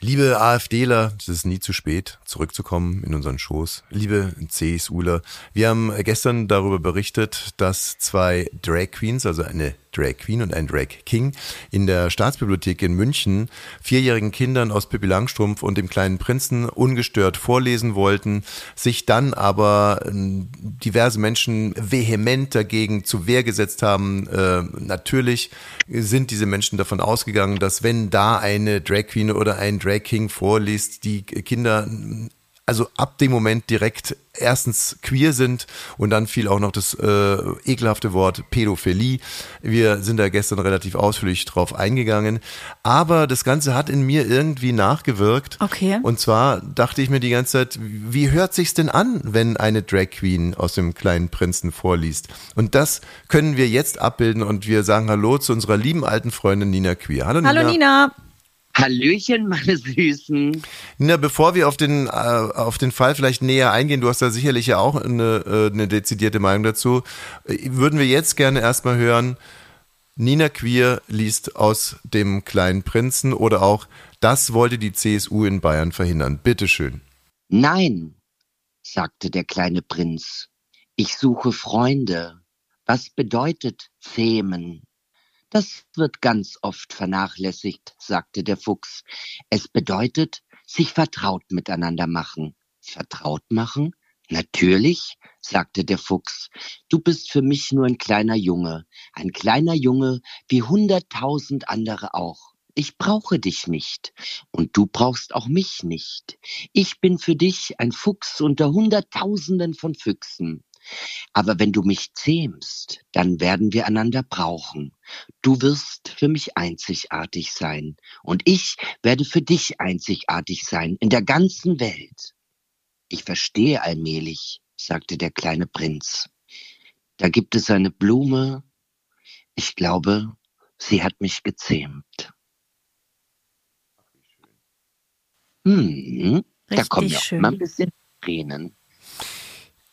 Speaker 4: Liebe AfDler, es ist nie zu spät, zurückzukommen in unseren Schoß. Liebe CSUler, wir haben gestern darüber berichtet, dass zwei Drag Queens, also eine Drag Queen und ein Drag King in der Staatsbibliothek in München vierjährigen Kindern aus Pippi Langstrumpf und dem kleinen Prinzen ungestört vorlesen wollten, sich dann aber äh, diverse Menschen vehement dagegen zu Wehr gesetzt haben. Äh, natürlich sind diese Menschen davon ausgegangen, dass wenn da eine Drag Queen oder ein Drag King vorliest, die Kinder also ab dem Moment direkt erstens queer sind und dann fiel auch noch das äh, ekelhafte Wort Pädophilie. Wir sind da gestern relativ ausführlich drauf eingegangen, aber das Ganze hat in mir irgendwie nachgewirkt.
Speaker 2: Okay.
Speaker 4: Und zwar dachte ich mir die ganze Zeit, wie hört sich's denn an, wenn eine Drag Queen aus dem kleinen Prinzen vorliest? Und das können wir jetzt abbilden und wir sagen Hallo zu unserer lieben alten Freundin Nina Queer.
Speaker 2: Hallo Nina. Hallo Nina.
Speaker 7: Hallöchen, meine Süßen.
Speaker 4: Nina, bevor wir auf den, äh, auf den Fall vielleicht näher eingehen, du hast da sicherlich ja auch eine, äh, eine dezidierte Meinung dazu, äh, würden wir jetzt gerne erstmal hören, Nina Queer liest aus dem kleinen Prinzen oder auch, das wollte die CSU in Bayern verhindern. Bitteschön.
Speaker 7: Nein, sagte der kleine Prinz, ich suche Freunde. Was bedeutet Themen? Das wird ganz oft vernachlässigt, sagte der Fuchs. Es bedeutet, sich vertraut miteinander machen. Vertraut machen? Natürlich, sagte der Fuchs. Du bist für mich nur ein kleiner Junge, ein kleiner Junge wie hunderttausend andere auch. Ich brauche dich nicht und du brauchst auch mich nicht. Ich bin für dich ein Fuchs unter Hunderttausenden von Füchsen. Aber wenn du mich zähmst, dann werden wir einander brauchen. Du wirst für mich einzigartig sein und ich werde für dich einzigartig sein in der ganzen Welt. Ich verstehe allmählich, sagte der kleine Prinz. Da gibt es eine Blume. Ich glaube, sie hat mich gezähmt. Hm, da kommen ja auch mal ein bisschen Tränen.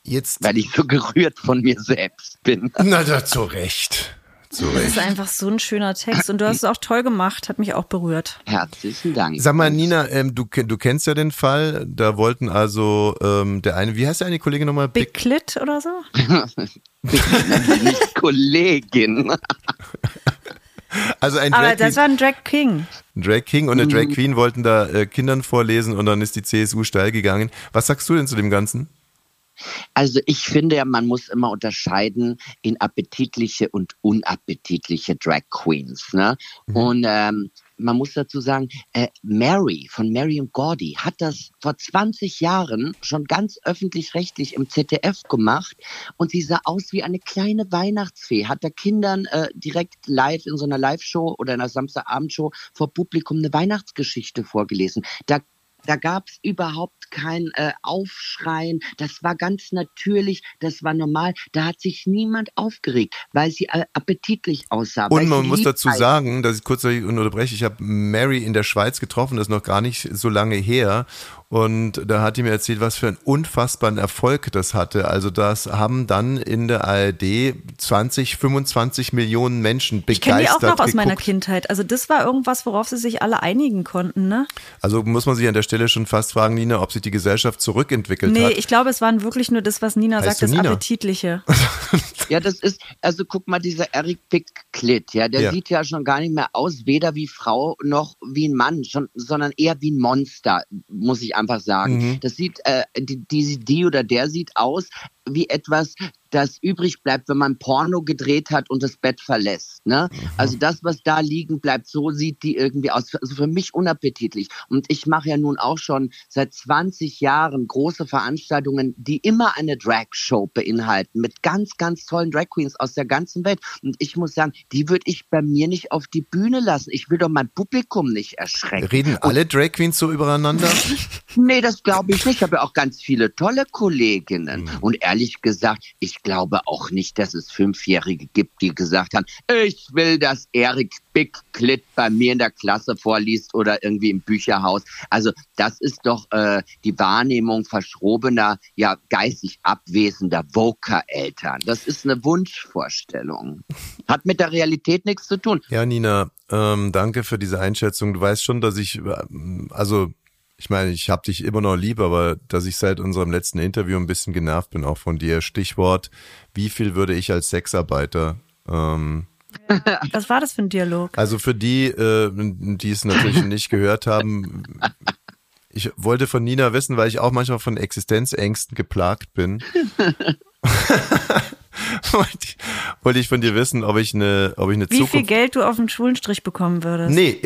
Speaker 4: Jetzt.
Speaker 7: Weil ich so gerührt von mir selbst bin.
Speaker 4: Na, da zu Recht. Zu
Speaker 2: das ist einfach so ein schöner Text und du hast es auch toll gemacht, hat mich auch berührt.
Speaker 7: Herzlichen Dank.
Speaker 4: Sag mal, Nina, ähm, du, du kennst ja den Fall, da wollten also ähm, der eine, wie heißt der eine Kollege nochmal?
Speaker 2: Big, Big Clit oder so?
Speaker 7: Nicht Kollegin.
Speaker 4: Also ein
Speaker 2: Drag Aber das war ein Drag King.
Speaker 4: Ein Drag King und eine Drag mhm. Queen wollten da äh, Kindern vorlesen und dann ist die CSU steil gegangen. Was sagst du denn zu dem Ganzen?
Speaker 7: Also ich finde ja, man muss immer unterscheiden in appetitliche und unappetitliche Drag Queens. Ne? Mhm. Und ähm, man muss dazu sagen, äh, Mary von Mary und Gordy hat das vor 20 Jahren schon ganz öffentlich-rechtlich im ZDF gemacht und sie sah aus wie eine kleine Weihnachtsfee, hat der Kindern äh, direkt live in so einer Live-Show oder einer Samstagabendshow vor Publikum eine Weihnachtsgeschichte vorgelesen. Da da gab es überhaupt kein äh, Aufschreien. Das war ganz natürlich, das war normal. Da hat sich niemand aufgeregt, weil sie äh, appetitlich aussah.
Speaker 4: Und man muss dazu sagen, dass ich kurz unterbreche, ich habe Mary in der Schweiz getroffen, das ist noch gar nicht so lange her. Und da hat die mir erzählt, was für einen unfassbaren Erfolg das hatte. Also das haben dann in der ARD 20, 25 Millionen Menschen begeistert Ich kenne die auch noch
Speaker 2: aus geguckt. meiner Kindheit. Also das war irgendwas, worauf sie sich alle einigen konnten, ne?
Speaker 4: Also muss man sich an der Stelle schon fast fragen, Nina, ob sich die Gesellschaft zurückentwickelt
Speaker 2: nee,
Speaker 4: hat.
Speaker 2: Nee, ich glaube, es waren wirklich nur das, was Nina heißt sagt, das Nina? Appetitliche.
Speaker 7: ja, das ist, also guck mal, dieser Eric Picklitt, ja, der ja. sieht ja schon gar nicht mehr aus, weder wie Frau noch wie ein Mann, schon, sondern eher wie ein Monster, muss ich einfach sagen. Mhm. Das sieht, äh, die, die, die oder der sieht aus wie etwas, das übrig bleibt, wenn man Porno gedreht hat und das Bett verlässt. Ne? Mhm. Also das, was da liegen bleibt, so sieht die irgendwie aus. Also für mich unappetitlich. Und ich mache ja nun auch schon seit 20 Jahren große Veranstaltungen, die immer eine Drag-Show beinhalten, mit ganz, ganz tollen Drag Queens aus der ganzen Welt. Und ich muss sagen, die würde ich bei mir nicht auf die Bühne lassen. Ich will doch mein Publikum nicht erschrecken.
Speaker 4: Reden alle Drag Queens so übereinander?
Speaker 7: nee, das glaube ich nicht. Ich habe ja auch ganz viele tolle Kolleginnen. Mhm. Und ehrlich gesagt, ich glaube auch nicht, dass es Fünfjährige gibt, die gesagt haben, ich will, dass Erik Big Clit bei mir in der Klasse vorliest oder irgendwie im Bücherhaus. Also das ist doch äh, die Wahrnehmung verschrobener, ja geistig abwesender Voker-Eltern. Das ist eine Wunschvorstellung. Hat mit der Realität nichts zu tun.
Speaker 4: Ja, Nina, ähm, danke für diese Einschätzung. Du weißt schon, dass ich, äh, also ich meine, ich habe dich immer noch lieb, aber dass ich seit unserem letzten Interview ein bisschen genervt bin, auch von dir. Stichwort, wie viel würde ich als Sexarbeiter ähm,
Speaker 2: Was war das für ein Dialog?
Speaker 4: Also für die, äh, die es natürlich nicht gehört haben, ich wollte von Nina wissen, weil ich auch manchmal von Existenzängsten geplagt bin. wollte, ich, von dir wissen, ob ich eine, ob ich eine
Speaker 2: Wie
Speaker 4: Zukunft.
Speaker 2: viel Geld du auf den Schulenstrich bekommen würdest?
Speaker 4: Nee,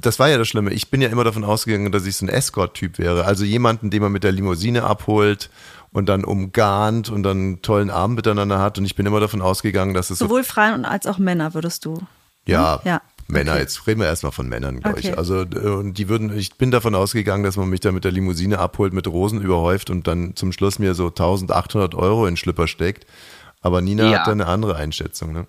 Speaker 4: das war ja das Schlimme. Ich bin ja immer davon ausgegangen, dass ich so ein Escort-Typ wäre. Also jemanden, den man mit der Limousine abholt und dann umgarnt und dann einen tollen Abend miteinander hat. Und ich bin immer davon ausgegangen, dass es so,
Speaker 2: Sowohl Frauen als auch Männer würdest du.
Speaker 4: ja,
Speaker 2: Ja.
Speaker 4: Männer,
Speaker 2: Okay.
Speaker 4: jetzt reden wir erstmal von Männern, glaube
Speaker 2: Okay.
Speaker 4: ich. Also, äh, und die würden, ich bin davon ausgegangen, dass man mich da mit der Limousine abholt, mit Rosen überhäuft und dann zum Schluss mir so 1800 Euro in Schlipper steckt. Aber Nina
Speaker 7: Ja.
Speaker 4: hat da eine andere Einschätzung, ne?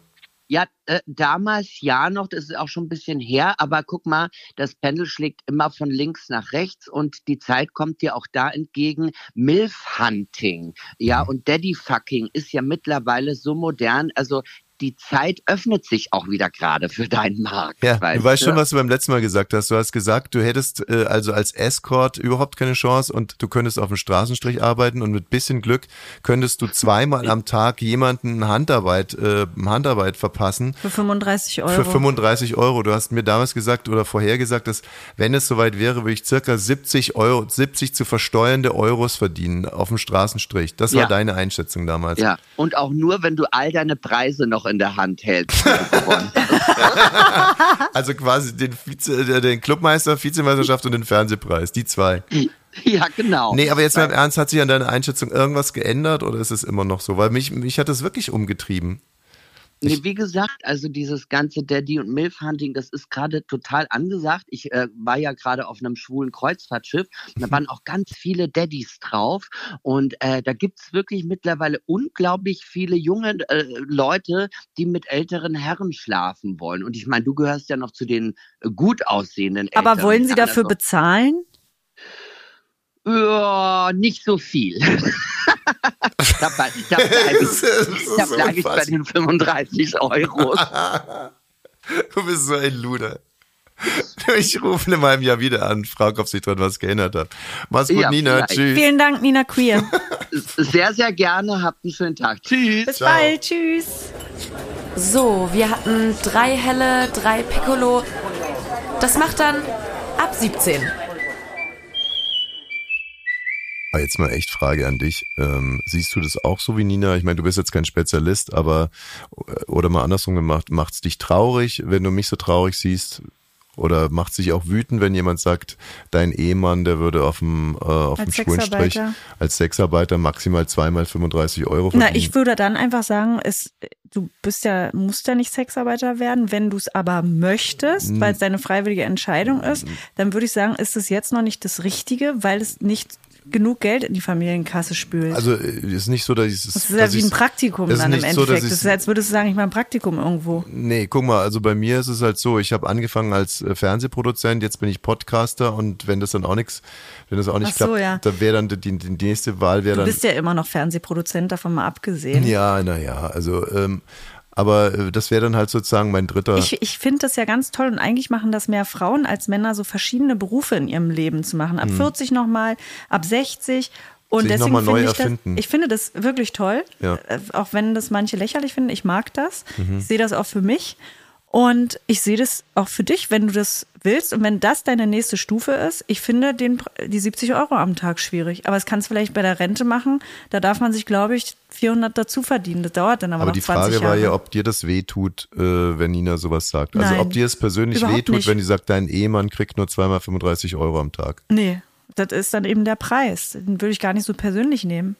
Speaker 7: Ja, äh, damals ja noch, das ist auch schon ein bisschen her, aber guck mal, das Pendel schlägt immer von links nach rechts und die Zeit kommt dir auch da entgegen. Milf-Hunting, ja, und Daddy-Fucking ist ja mittlerweile so modern, also die Zeit öffnet sich auch wieder gerade für deinen Markt.
Speaker 4: Ja,
Speaker 7: weißt
Speaker 4: du weißt schon, was du beim letzten Mal gesagt hast. Du hast gesagt, du hättest äh, also als Escort überhaupt keine Chance und du könntest auf dem Straßenstrich arbeiten und mit bisschen Glück könntest du zweimal am Tag jemanden Handarbeit, äh, Handarbeit verpassen.
Speaker 2: Für 35 Euro.
Speaker 4: Für 35 Euro. Du hast mir damals gesagt oder vorher gesagt, dass wenn es soweit wäre, würde ich circa 70 Euro, 70 zu versteuernde Euros verdienen auf dem Straßenstrich. Das war
Speaker 7: Ja.
Speaker 4: deine Einschätzung damals.
Speaker 7: Ja, und auch nur, wenn du all deine Preise noch in der Hand gewonnen
Speaker 4: Also quasi den, Vize, äh, den Clubmeister, Vizemeisterschaft und den Fernsehpreis, die zwei.
Speaker 7: ja, genau.
Speaker 4: Nee, aber jetzt mal im Ernst, hat sich an deiner Einschätzung irgendwas geändert oder ist es immer noch so? Weil mich, mich hat das wirklich umgetrieben.
Speaker 7: Nee, wie gesagt, also dieses ganze Daddy- und Milf-Hunting, das ist gerade total angesagt. Ich äh, war ja gerade auf einem schwulen Kreuzfahrtschiff. Da waren auch ganz viele Daddys drauf. Und äh, da gibt's wirklich mittlerweile unglaublich viele junge äh, Leute, die mit älteren Herren schlafen wollen. Und ich meine, du gehörst ja noch zu den äh, gut aussehenden
Speaker 2: Aber
Speaker 7: älteren
Speaker 2: wollen sie dafür bezahlen?
Speaker 7: Ja, nicht so viel. da bleib- da bleibe ich, da
Speaker 4: so
Speaker 7: bleib ich bei den 35 Euro.
Speaker 4: Du bist so ein Luder. Ich rufe in meinem Jahr wieder an, frage, ob sich dran was geändert hat. Mach's gut,
Speaker 7: Ja,
Speaker 4: Nina.
Speaker 7: vielleicht.
Speaker 4: Tschüss.
Speaker 2: Vielen Dank, Nina Queer.
Speaker 7: Sehr, sehr gerne. Habt einen schönen Tag. Tschüss.
Speaker 2: Bis
Speaker 4: Ciao.
Speaker 2: bald. Tschüss.
Speaker 3: So, wir hatten drei helle, drei Piccolo. Das macht dann ab 17.
Speaker 4: Aber jetzt mal echt Frage an dich. Ähm, siehst du das auch so wie Nina? Ich meine, du bist jetzt kein Spezialist, aber oder mal andersrum gemacht, macht's dich traurig, wenn du mich so traurig siehst? Oder macht sich auch wütend, wenn jemand sagt, dein Ehemann, der würde auf dem, äh, auf
Speaker 2: Als
Speaker 4: dem Schwulenstrich
Speaker 2: Sexarbeiter.
Speaker 4: als Sexarbeiter maximal zweimal 35 Euro verdienen?
Speaker 2: Na, ich würde dann einfach sagen, es, du bist ja, musst ja nicht Sexarbeiter werden. Wenn du es aber möchtest, weil es deine freiwillige Entscheidung ist, dann würde ich sagen, ist es jetzt noch nicht das Richtige, weil es nicht genug Geld in die Familienkasse spült.
Speaker 4: Also äh, ist nicht so, dass ich
Speaker 2: das ist ja wie ein Praktikum dann im
Speaker 4: so,
Speaker 2: Endeffekt.
Speaker 4: ich's-
Speaker 2: das ist, als würdest du sagen, ich mache ein Praktikum irgendwo.
Speaker 4: Nee, guck mal, also bei mir ist es halt so, ich habe angefangen als äh, Fernsehproduzent, jetzt bin ich Podcaster und wenn das dann auch nichts, wenn das auch nicht
Speaker 2: Ach so,
Speaker 4: klappt,
Speaker 2: ja.
Speaker 4: dann wäre dann die, die, nächste Wahl wäre
Speaker 2: Du
Speaker 4: dann
Speaker 2: bist ja immer noch Fernsehproduzent, davon mal abgesehen.
Speaker 4: Ja, naja, also ähm, aber äh, das wäre dann halt sozusagen mein dritter
Speaker 2: Ich, ich finde das ja ganz toll und eigentlich machen das mehr Frauen als Männer, so verschiedene Berufe in ihrem Leben zu machen. Ab 40 nochmal, ab 60. Und
Speaker 4: Sich
Speaker 2: deswegen finde ich das,
Speaker 4: erfinden.
Speaker 2: ich finde das wirklich toll.
Speaker 4: Ja.
Speaker 2: Äh, Auch wenn das manche lächerlich finden, ich mag das.
Speaker 4: Mhm.
Speaker 2: Ich sehe das auch für mich. Und ich sehe das auch für dich, wenn du das willst und wenn das deine nächste Stufe ist. Ich finde den, die 70 Euro am Tag schwierig. Aber es kannst du vielleicht bei der Rente machen. Da darf man sich, glaube ich, 400 dazu verdienen. Das dauert dann aber,
Speaker 4: aber
Speaker 2: noch
Speaker 4: die
Speaker 2: 20
Speaker 4: Frage
Speaker 2: Jahre.
Speaker 4: war ja, ob dir das wehtut, äh, wenn Nina sowas sagt. Also
Speaker 2: Nein,
Speaker 4: ob dir es persönlich wehtut,
Speaker 2: nicht.
Speaker 4: wenn die sagt, dein Ehemann kriegt nur zweimal 35 Euro am Tag.
Speaker 2: Nee, das ist dann eben der Preis. Den würde ich gar nicht so persönlich nehmen.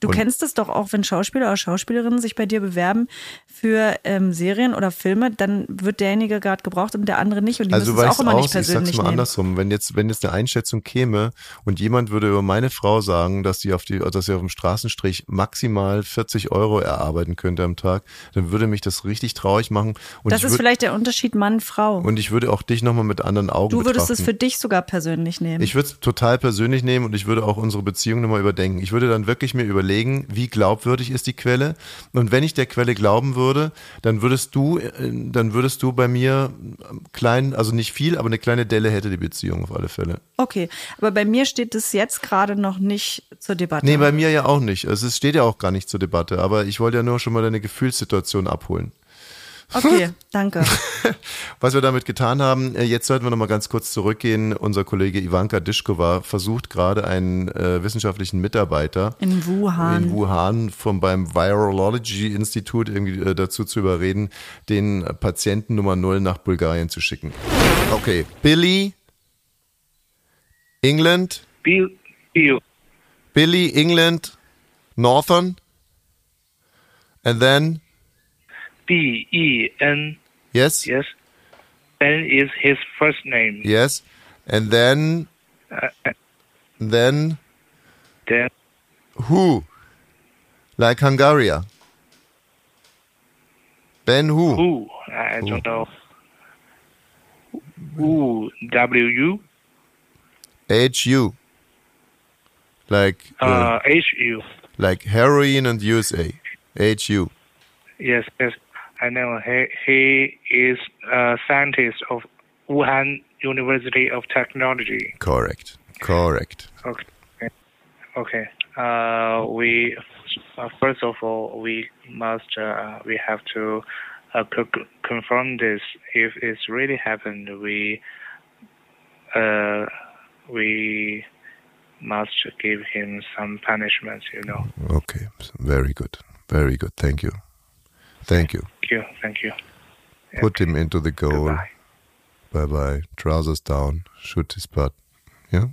Speaker 2: Du
Speaker 4: Und-
Speaker 2: kennst es doch auch, wenn Schauspieler oder Schauspielerinnen sich bei dir bewerben für ähm, Serien oder Filme, dann wird derjenige gerade gebraucht und der andere nicht. Und die
Speaker 4: Also
Speaker 2: müssen es auch immer
Speaker 4: aus,
Speaker 2: nicht
Speaker 4: ich sag's
Speaker 2: persönlich
Speaker 4: mal
Speaker 2: nehmen.
Speaker 4: andersrum, wenn jetzt, wenn jetzt eine Einschätzung käme und jemand würde über meine Frau sagen, dass sie auf die, dass sie auf dem Straßenstrich maximal 40 Euro erarbeiten könnte am Tag, dann würde mich das richtig traurig machen. Und
Speaker 2: Das ist
Speaker 4: würd,
Speaker 2: vielleicht der Unterschied Mann-Frau.
Speaker 4: und ich würde auch dich nochmal mit anderen Augen
Speaker 2: Du würdest
Speaker 4: betrachten.
Speaker 2: es für dich sogar persönlich nehmen.
Speaker 4: Ich würde es total persönlich nehmen und ich würde auch unsere Beziehung nochmal überdenken. Ich würde dann wirklich mir überlegen, wie glaubwürdig ist die Quelle. Und wenn ich der Quelle glauben würde, dann würdest du, äh, dann würdest du bei mir ähm, klein, also nicht viel, aber eine kleine Delle hätte die Beziehung auf alle Fälle.
Speaker 2: okay, aber bei mir steht es jetzt gerade noch nicht zur Debatte.
Speaker 4: Nee, bei mir ja auch nicht. Also es steht ja auch gar nicht zur Debatte, aber ich wollte ja nur schon mal deine Gefühlssituation abholen.
Speaker 2: Okay, danke.
Speaker 4: Was wir damit getan haben, äh, jetzt sollten wir nochmal ganz kurz zurückgehen. Unser Kollege Ivanka Dischkova versucht gerade einen äh, wissenschaftlichen Mitarbeiter
Speaker 2: In Wuhan.
Speaker 4: in Wuhan vom beim Virology Institut irgendwie äh, dazu zu überreden, den Patienten Nummer 0 nach Bulgarien zu schicken. Okay, Billy, England,
Speaker 5: Bill, Bill,
Speaker 4: Billy, England, Northern, and then,
Speaker 5: B E N.
Speaker 4: yes,
Speaker 5: Yes. Ben is his first name.
Speaker 4: yes, and then,
Speaker 5: Uh, uh,
Speaker 4: then,
Speaker 5: then
Speaker 4: who? Like Hungary. Ben who?
Speaker 5: who? I don't know. Who? W U.
Speaker 4: H U. Like uh,
Speaker 5: Uh, H U.
Speaker 4: like heroin and USA. H U.
Speaker 5: Yes, yes. I know. He he is a scientist of Wuhan University of Technology.
Speaker 4: Correct. Correct.
Speaker 5: Okay. Okay. Uh, we uh, first of all we must uh, we have to uh, co- confirm this. If it's really happened, we uh, we must give him some punishment. You know.
Speaker 4: Okay. Very good. Very good. Thank you. Thank you.
Speaker 5: Thank you. Thank you.
Speaker 4: Put him into the goal.
Speaker 5: Goodbye.
Speaker 4: Bye bye. Trousers down. Shoot his butt. Yeah?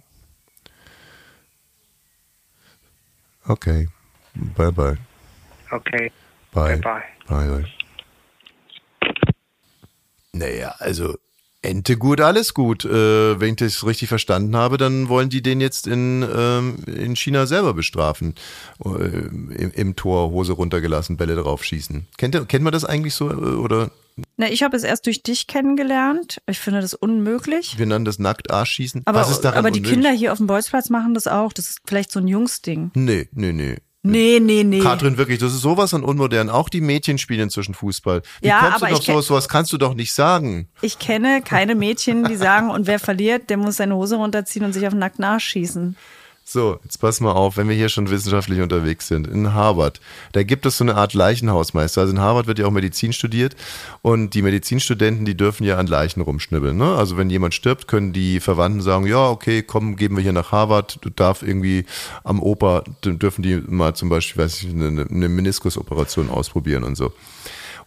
Speaker 4: Okay. Bye bye.
Speaker 5: Okay.
Speaker 4: Bye.
Speaker 5: Bye.
Speaker 4: Bye bye. Naja, also Ente gut, alles gut. Äh, wenn ich das richtig verstanden habe, dann wollen die den jetzt in, ähm, in China selber bestrafen. Äh, im, Im Tor Hose runtergelassen, Bälle drauf schießen. Kennt, kennt man das eigentlich so? äh, Oder
Speaker 2: Na, ich habe es erst durch dich kennengelernt. Ich finde das unmöglich.
Speaker 4: wir nennen das nackt Arsch schießen?
Speaker 2: Aber, aber die
Speaker 4: unmöglich?
Speaker 2: Kinder hier auf dem Bolzplatz machen das auch. Das ist vielleicht so ein Jungsding.
Speaker 4: Nee, nee, nee.
Speaker 2: Nee, nee, nee.
Speaker 4: Katrin, wirklich, das ist sowas an unmodern. Auch die Mädchen spielen inzwischen Fußball. Wie
Speaker 2: Ja,
Speaker 4: kommst
Speaker 2: aber
Speaker 4: du doch sowas, sowas kannst du doch nicht sagen.
Speaker 2: Ich kenne keine Mädchen, die sagen, und wer verliert, der muss seine Hose runterziehen und sich auf den nackten Arsch schießen.
Speaker 4: So, jetzt pass mal auf, wenn wir hier schon wissenschaftlich unterwegs sind. In Harvard, da gibt es so eine Art Leichenhausmeister. Also in Harvard wird ja auch Medizin studiert und die Medizinstudenten, die dürfen ja an Leichen rumschnibbeln. Ne? Also wenn jemand stirbt, können die Verwandten sagen, ja, okay, komm, geben wir hier nach Harvard. Du darfst irgendwie am Oper, d- dürfen die mal zum Beispiel, weiß ich, eine, eine Meniskusoperation ausprobieren und so.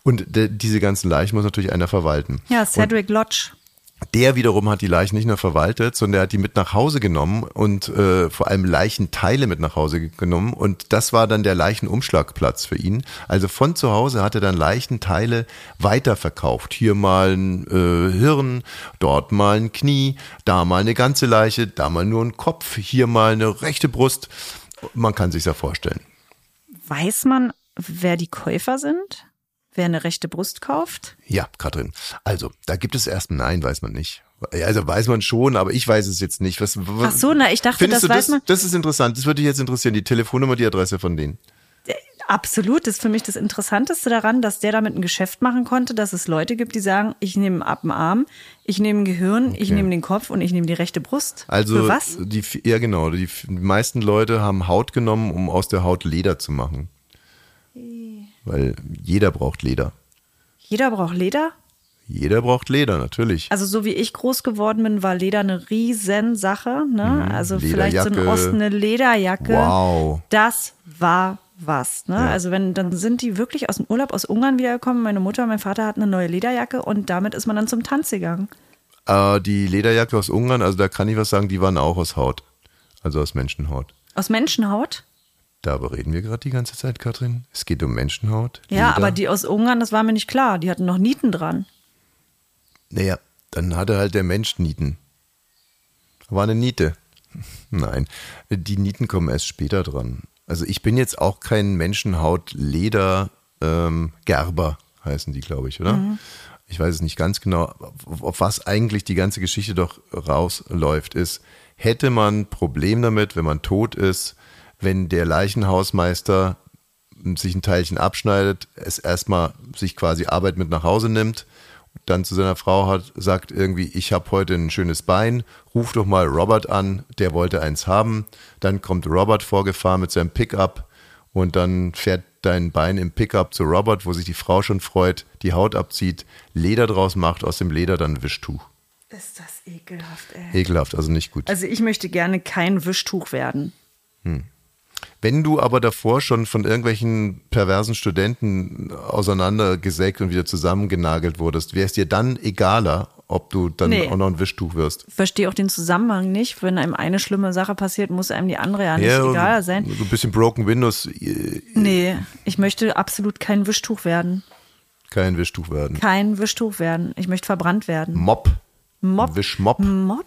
Speaker 4: Und diese ganzen Leichen muss natürlich einer verwalten.
Speaker 2: Ja, Cedric Lodge.
Speaker 4: Der wiederum hat die Leichen nicht nur verwaltet, sondern er hat die mit nach Hause genommen und äh, vor allem Leichenteile mit nach Hause ge- genommen. Und das war dann der Leichenumschlagplatz für ihn. Also von zu Hause hat er dann Leichenteile weiterverkauft. Hier mal ein äh, Hirn, dort mal ein Knie, da mal eine ganze Leiche, da mal nur ein Kopf, hier mal eine rechte Brust. Man kann sich ja vorstellen.
Speaker 2: Weiß man, wer die Käufer sind? Wer eine rechte Brust kauft?
Speaker 4: Ja, Katrin. Also, da gibt es erst Nein, weiß man nicht. Also weiß man schon, aber ich weiß es jetzt nicht. Was,
Speaker 2: Ach so, na, ich dachte, das
Speaker 4: du
Speaker 2: weiß
Speaker 4: das?
Speaker 2: man.
Speaker 4: Das ist interessant. Das würde dich jetzt interessieren. Die Telefonnummer, die Adresse von denen.
Speaker 2: Absolut, das ist für mich das Interessanteste daran, dass der damit ein Geschäft machen konnte, dass es Leute gibt, die sagen, ich nehme ab den Arm, ich nehme ein Gehirn, ich nehme den Kopf und ich nehme die rechte Brust.
Speaker 4: Also
Speaker 2: Für was?
Speaker 4: die ja genau. Die meisten Leute haben Haut genommen, um aus der Haut Leder zu machen. Weil jeder braucht Leder.
Speaker 2: Jeder braucht Leder.
Speaker 4: Jeder braucht Leder, natürlich.
Speaker 2: Also so wie ich groß geworden bin, war Leder eine riesen Sache. Ne? also vielleicht so ein
Speaker 4: Lederjacke.
Speaker 2: Osten, eine Lederjacke.
Speaker 4: Wow.
Speaker 2: Das war was. Ne? Also wenn, dann sind die wirklich aus dem Urlaub aus Ungarn wiedergekommen. Meine Mutter und mein Vater hatten eine neue Lederjacke und damit ist man dann zum Tanz gegangen.
Speaker 4: Äh, die Lederjacke aus Ungarn, also da kann ich was sagen, die waren auch aus Haut. Also aus Menschenhaut.
Speaker 2: Aus Menschenhaut?
Speaker 4: Darüber reden wir gerade die ganze Zeit, Katrin. Es geht um Menschenhaut.
Speaker 2: Ja,
Speaker 4: Leder.
Speaker 2: aber die aus Ungarn, das war mir nicht klar. Die hatten noch Nieten dran.
Speaker 4: Naja, dann hatte halt der Mensch Nieten. War eine Niete. Nein, die Nieten kommen erst später dran. Also ich bin jetzt auch kein Menschenhaut-Leder ähm, Gerber, heißen die, glaube ich, oder? Ich weiß es nicht ganz genau. Auf, auf was eigentlich die ganze Geschichte doch rausläuft, ist, hätte man ein Problem damit, wenn man tot ist, wenn der Leichenhausmeister sich ein Teilchen abschneidet, es erstmal sich quasi Arbeit mit nach Hause nimmt, dann zu seiner Frau hat, sagt irgendwie, ich habe heute ein schönes Bein, ruf doch mal Robert an, der wollte eins haben. Dann kommt Robert vorgefahren mit seinem Pickup und dann fährt dein Bein im Pickup zu Robert, wo sich die Frau schon freut, die Haut abzieht, Leder draus macht, aus dem Leder dann ein Wischtuch.
Speaker 2: Ist das ekelhaft, ey.
Speaker 4: Ekelhaft, also nicht gut.
Speaker 2: Also ich möchte gerne kein Wischtuch werden.
Speaker 4: Wenn du aber davor schon von irgendwelchen perversen Studenten auseinandergesägt und wieder zusammengenagelt wurdest, wäre es dir dann egaler, ob du dann
Speaker 2: Nee.
Speaker 4: auch noch ein Wischtuch wirst?
Speaker 2: Verstehe auch den Zusammenhang nicht. Wenn einem eine schlimme Sache passiert, muss einem die andere ja nicht egal sein.
Speaker 4: So ein bisschen Broken Windows, äh,
Speaker 2: Nee, ich möchte absolut kein Wischtuch werden.
Speaker 4: kein Wischtuch werden.
Speaker 2: Kein Wischtuch werden. Ich möchte verbrannt werden.
Speaker 4: Mob.
Speaker 2: Mob.
Speaker 4: Wischmob.
Speaker 2: Mob?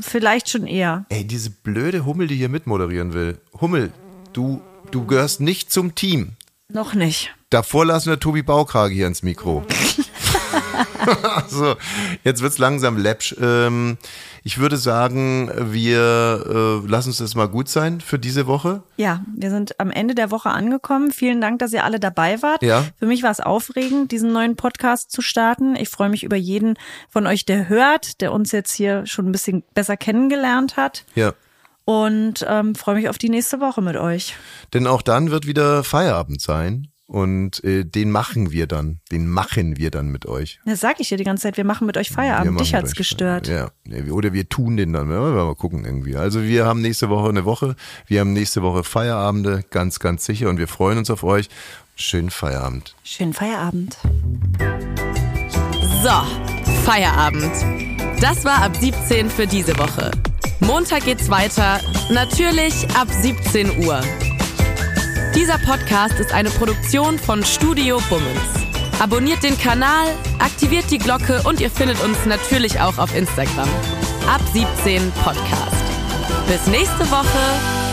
Speaker 2: Vielleicht schon eher.
Speaker 4: Ey, diese blöde Hummel, die hier mitmoderieren will. Hummel, du, du gehörst nicht zum Team.
Speaker 2: Noch nicht.
Speaker 4: Davor lassen wir Tobi Baukrage hier ins Mikro. so, jetzt wird's langsam läppsch. Ähm, ich würde sagen, wir äh, lassen uns das mal gut sein für diese Woche.
Speaker 2: Ja, wir sind am Ende der Woche angekommen. Vielen Dank, dass ihr alle dabei wart.
Speaker 4: Ja.
Speaker 2: Für mich war es aufregend, diesen neuen Podcast zu starten. Ich freue mich über jeden von euch, der hört, der uns jetzt hier schon ein bisschen besser kennengelernt hat.
Speaker 4: Ja.
Speaker 2: Und ähm, freue mich auf die nächste Woche mit euch.
Speaker 4: Denn auch dann wird wieder Feierabend sein. Und äh, den machen wir dann. Den machen wir dann mit euch.
Speaker 2: Das sage ich dir die ganze Zeit. Wir machen mit euch Feierabend. Dich hat's gestört.
Speaker 4: Ja, ja, oder wir tun den dann. Wir mal gucken irgendwie. Also wir haben nächste Woche eine Woche. Wir haben nächste Woche Feierabende, ganz, ganz sicher. Und wir freuen uns auf euch. Schönen Feierabend.
Speaker 2: Schönen Feierabend.
Speaker 3: So, Feierabend. Das war ab 17 für diese Woche. Montag geht's weiter, natürlich ab 17 Uhr. Dieser Podcast ist eine Produktion von Studio Bummens. Abonniert den Kanal, aktiviert die Glocke und ihr findet uns natürlich auch auf Instagram. Ab 17 Podcast. Bis nächste Woche.